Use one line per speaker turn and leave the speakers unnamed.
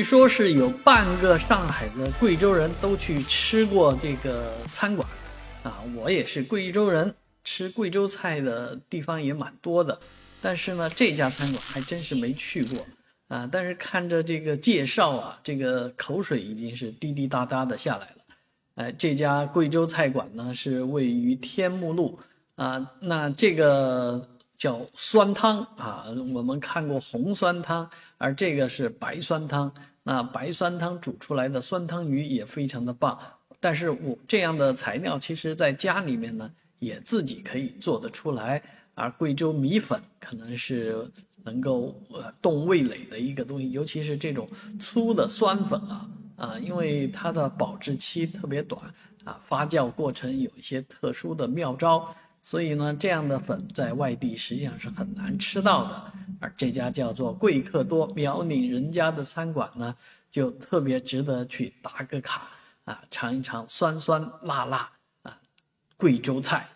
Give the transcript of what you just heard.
据说是有半个上海的贵州人都去吃过这个餐馆，啊，我也是贵州人，吃贵州菜的地方也蛮多的，但是呢，这家餐馆还真是没去过，啊，但是看着这个介绍啊，这个口水已经是滴滴答答的下来了，哎，这家贵州菜馆呢是位于天目路，啊，那这个。叫酸汤啊，我们看过红酸汤，而这个是白酸汤。那白酸汤煮出来的酸汤鱼也非常的棒。但是我这样的材料，其实在家里面呢，也自己可以做得出来。而贵州米粉可能是能够呃动味蕾的一个东西，尤其是这种粗的酸粉啊啊，因为它的保质期特别短啊，发酵过程有一些特殊的妙招。所以呢，这样的粉在外地实际上是很难吃到的，而这家叫做贵客多苗岭人家的餐馆呢，就特别值得去打个卡啊，尝一尝酸酸辣辣啊，贵州菜。